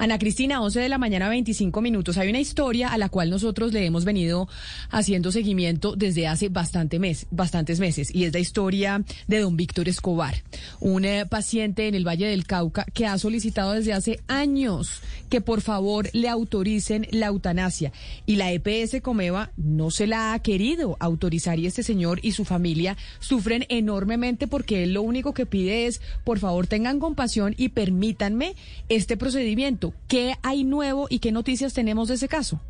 Ana Cristina, 11 de la mañana, 25 minutos. Hay una historia a la cual nosotros le hemos venido haciendo seguimiento desde hace bastante mes, bastantes meses, y es la historia de don Víctor Escobar, un eh, paciente en el Valle del Cauca que ha solicitado desde hace años que por favor le autoricen la eutanasia. Y la EPS Comeva no se la ha querido autorizar y este señor y su familia sufren enormemente porque él lo único que pide es, por favor, tengan compasión y permítanme este procedimiento. ¿Qué hay nuevo y qué noticias tenemos de ese caso?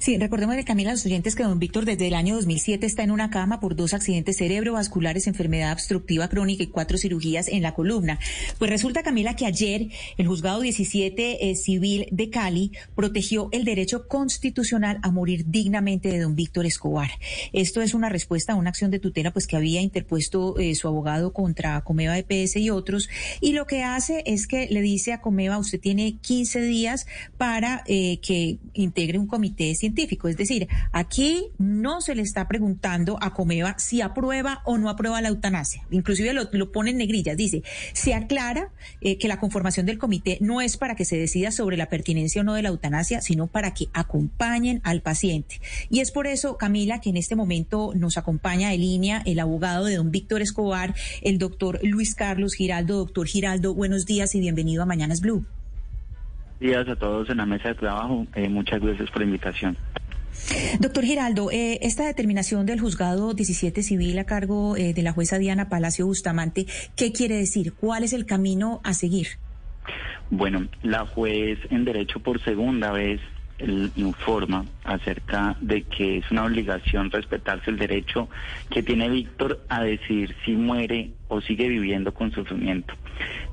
Sí, recordemos de Camila los oyentes que don Víctor desde el año 2007 está en una cama por dos accidentes cerebrovasculares, enfermedad obstructiva crónica y cuatro cirugías en la columna. Pues resulta, Camila, que ayer el juzgado 17 eh, civil de Cali protegió el derecho constitucional a morir dignamente de don Víctor Escobar. Esto es una respuesta a una acción de tutela pues que había interpuesto eh, su abogado contra Comeva EPS y otros. Y lo que hace es que le dice a Comeva, usted tiene 15 días para eh, que integre un comité científico. Es decir, aquí no se le está preguntando a Comeva si aprueba o no aprueba la eutanasia. Inclusive lo, lo pone en negrillas. Dice, se aclara eh, que la conformación del comité no es para que se decida sobre la pertinencia o no de la eutanasia, sino para que acompañen al paciente. Y es por eso, Camila, que en este momento nos acompaña en línea el abogado de don Víctor Escobar, el doctor Luis Carlos Giraldo. Doctor Giraldo, buenos días y bienvenido a Mañanas Blue días a todos en la mesa de trabajo. Eh, muchas gracias por la invitación. Doctor Giraldo, eh, esta determinación del juzgado 17 civil a cargo eh, de la jueza Diana Palacio Bustamante, ¿qué quiere decir? ¿Cuál es el camino a seguir? Bueno, la juez en derecho por segunda vez informa acerca de que es una obligación respetarse el derecho que tiene Víctor a decir si muere o sigue viviendo con sufrimiento.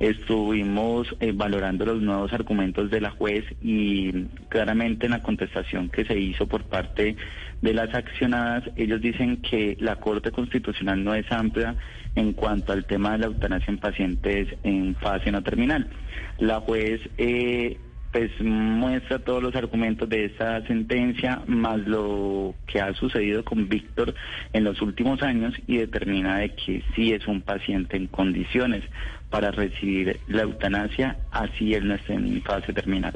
Estuvimos eh, valorando los nuevos argumentos de la juez y claramente en la contestación que se hizo por parte de las accionadas, ellos dicen que la Corte Constitucional no es amplia en cuanto al tema de la eutanasia en pacientes en fase no terminal. La juez eh, pues muestra todos los argumentos de esta sentencia, más lo que ha sucedido con Víctor en los últimos años y determina de que sí es un paciente en condiciones para recibir la eutanasia, así él no esté en fase terminal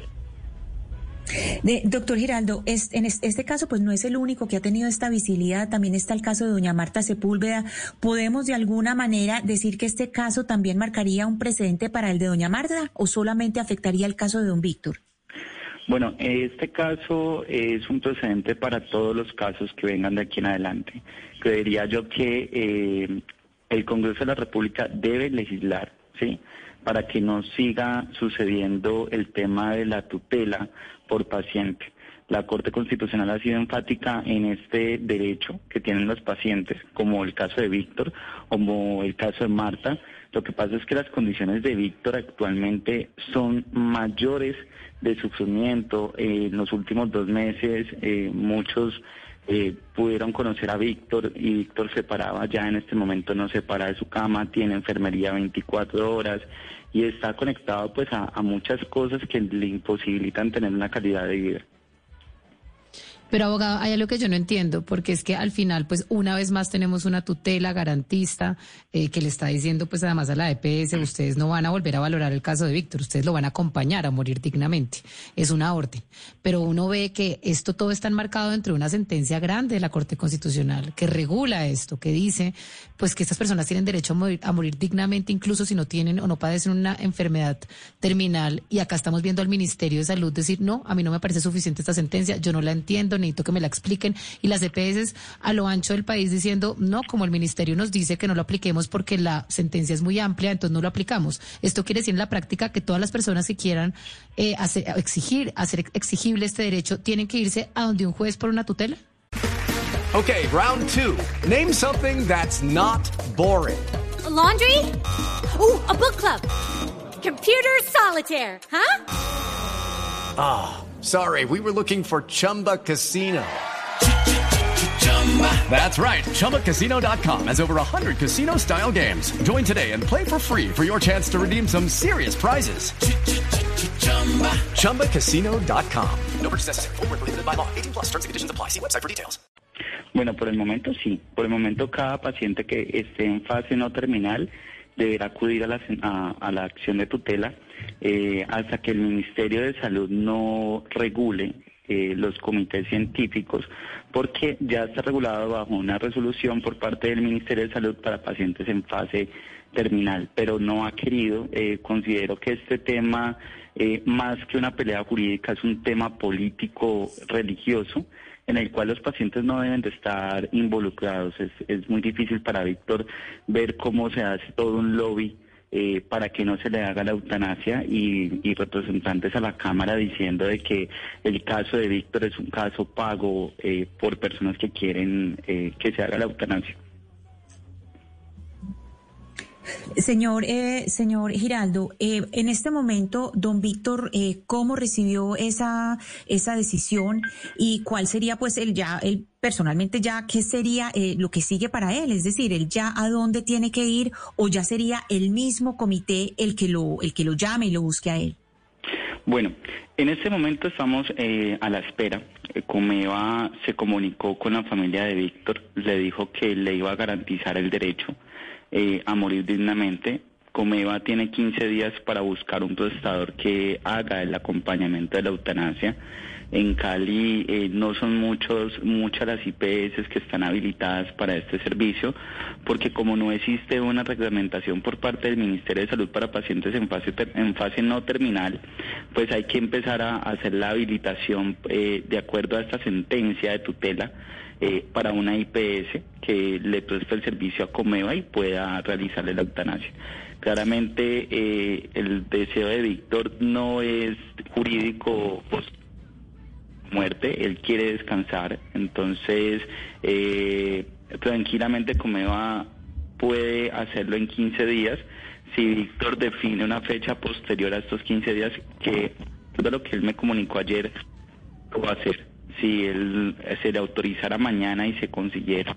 doctor Giraldo, en este caso pues no es el único que ha tenido esta visibilidad, también está el caso de doña Marta Sepúlveda. ¿Podemos de alguna manera decir que este caso también marcaría un precedente para el de doña Marta o solamente afectaría el caso de don Víctor? Bueno, este caso es un precedente para todos los casos que vengan de aquí en adelante. Creería yo que eh, el Congreso de la República debe legislar, ¿sí? Para que no siga sucediendo el tema de la tutela por paciente. La Corte Constitucional ha sido enfática en este derecho que tienen los pacientes, como el caso de Víctor, como el caso de Marta. Lo que pasa es que las condiciones de Víctor actualmente son mayores de sufrimiento. en los últimos dos meses eh, muchos eh, pudieron conocer a Víctor y Víctor se paraba ya en este momento no se para de su cama, tiene enfermería 24 horas y está conectado pues a, a muchas cosas que le imposibilitan tener una calidad de vida. Pero abogado, hay algo que yo no entiendo, porque es que al final, pues una vez más tenemos una tutela garantista eh, que le está diciendo, pues además a la EPS, ustedes no van a volver a valorar el caso de Víctor, ustedes lo van a acompañar a morir dignamente. Es una orden. Pero uno ve que esto todo está enmarcado entre una sentencia grande de la Corte Constitucional que regula esto, que dice, pues que estas personas tienen derecho a morir, a morir dignamente, incluso si no tienen o no padecen una enfermedad terminal. Y acá estamos viendo al Ministerio de Salud decir, no, a mí no me parece suficiente esta sentencia, yo no la entiendo necesito que me la expliquen. Y las EPS a lo ancho del país diciendo, no, como el ministerio nos dice que no lo apliquemos porque la sentencia es muy amplia, entonces no lo aplicamos. Esto quiere decir en la práctica que todas las personas que quieran eh, hacer, exigir, hacer exigible este derecho tienen que irse a donde un juez por una tutela. Okay, round two. Name something that's not boring. laundry? Uh, a book club. Computer solitaire, huh? Ah, oh, sorry, we were looking for Chumba Casino. That's right. ChumbaCasino.com has over 100 casino style games. Join today and play for free for your chance to redeem some serious prizes. ChumbaCasino.com. No purchase necessary. Full prohibited by law. 18 plus terms and conditions apply. See website for details. Bueno, por el momento sí. Por el momento cada paciente que esté en fase no terminal deberá acudir a la, a, a la acción de tutela eh, hasta que el Ministerio de Salud no regule eh, los comités científicos, porque ya está regulado bajo una resolución por parte del Ministerio de Salud para pacientes en fase terminal, pero no ha querido. Eh, considero que este tema, eh, más que una pelea jurídica, es un tema político religioso en el cual los pacientes no deben de estar involucrados. Es, es muy difícil para Víctor ver cómo se hace todo un lobby eh, para que no se le haga la eutanasia y, representantes a la Cámara diciendo de que el caso de Víctor es un caso pago eh, por personas que quieren eh, que se haga la eutanasia. Señor, eh, señor Giraldo, eh, en este momento, don Víctor, eh, ¿cómo recibió esa, esa decisión y cuál sería, pues, el ya, el personalmente ya, qué sería eh, lo que sigue para él? Es decir, él ya a dónde tiene que ir o ya sería el mismo comité el que lo, el que lo llame y lo busque a él. Bueno, en este momento estamos eh, a la espera. Eh, Comeva se comunicó con la familia de Víctor, le dijo que le iba a garantizar el derecho eh, a morir dignamente. Comeva tiene 15 días para buscar un prestador que haga el acompañamiento de la eutanasia. En Cali eh, no son muchos, muchas las IPS que están habilitadas para este servicio, porque como no existe una reglamentación por parte del Ministerio de Salud para pacientes en fase, en fase no terminal, pues hay que empezar a hacer la habilitación eh, de acuerdo a esta sentencia de tutela eh, para una IPS que le preste el servicio a Comeva y pueda realizarle la eutanasia. Claramente eh, el deseo de Víctor no es jurídico post muerte, él quiere descansar, entonces eh, tranquilamente Comeva puede hacerlo en 15 días si Víctor define una fecha posterior a estos 15 días que todo lo que él me comunicó ayer lo va a hacer si él se le autorizara mañana y se consiguiera.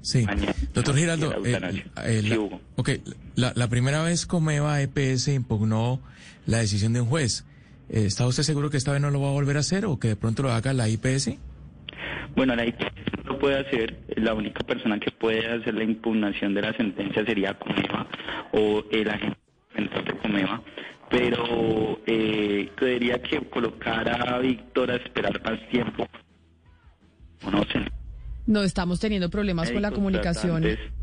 Sí. Mañana, Doctor Giraldo, eh, eh, la, la, la primera vez Comeva EPS impugnó la decisión de un juez. Eh, ¿Está usted seguro que esta vez no lo va a volver a hacer o que de pronto lo haga la IPS? Bueno, la IPS no lo puede hacer. La única persona que puede hacer la impugnación de la sentencia sería Comeva o el agente de Comeva. Pero eh, creería que colocar a Víctor a esperar más tiempo. No sé. No estamos teniendo problemas con la comunicación. tratantes.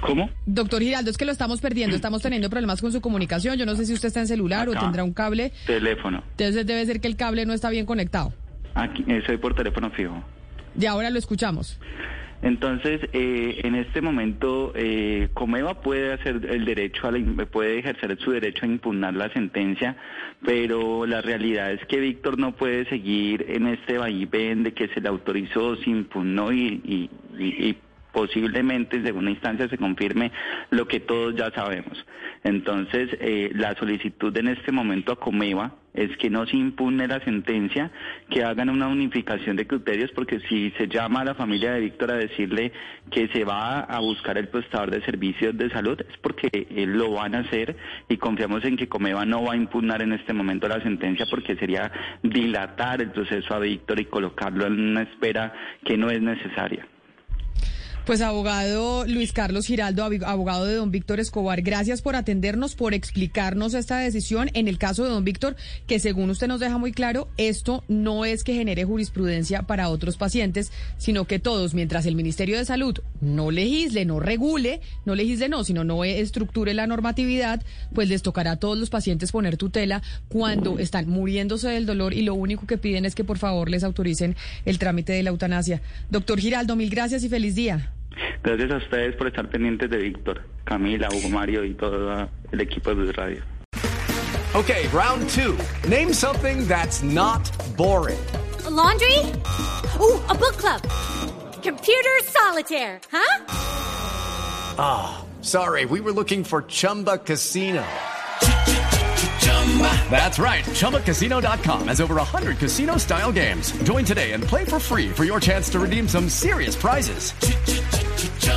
¿Cómo? Doctor Giraldo, es que lo estamos perdiendo, estamos teniendo problemas con su comunicación. Yo no sé si usted está en celular o tendrá un cable. Teléfono. Entonces debe ser que el cable no está bien conectado. Aquí, eh, soy por teléfono fijo. Y ahora lo escuchamos. Entonces, eh, en este momento, eh, Comeva puede hacer el derecho a la, puede ejercer su derecho a impugnar la sentencia, pero la realidad es que Víctor no puede seguir en este vaivén de que se le autorizó, se impugnó y, y- y- y posiblemente en segunda instancia se confirme lo que todos ya sabemos. Entonces, eh, la solicitud en este momento a Comeva es que no se impugne la sentencia, que hagan una unificación de criterios, porque si se llama a la familia de Víctor a decirle que se va a buscar el prestador de servicios de salud, es porque eh, lo van a hacer y confiamos en que Comeva no va a impugnar en este momento la sentencia porque sería dilatar el proceso a Víctor y colocarlo en una espera que no es necesaria. Pues abogado Luis Carlos Giraldo, abogado de don Víctor Escobar, gracias por atendernos, por explicarnos esta decisión. En el caso de don Víctor, que según usted nos deja muy claro, esto no es que genere jurisprudencia para otros pacientes, sino que todos, mientras el Ministerio de Salud no legisle, no regule, no legisle no, sino no estructure la normatividad, pues les tocará a todos los pacientes poner tutela cuando están muriéndose del dolor y lo único que piden es que por favor les autoricen el trámite de la eutanasia. Doctor Giraldo, mil gracias y feliz día. Gracias a ustedes por estar pendientes de Víctor, Camila, Hugo Mario y todo el equipo de Radio. Okay, round two. Name something that's not boring. A laundry? Ooh, a book club. Computer solitaire, huh? Ah, sorry, we were looking for Chumba Casino. That's right. ChumbaCasino.com has over 100 casino style games. Join today and play for free for your chance to redeem some serious prizes.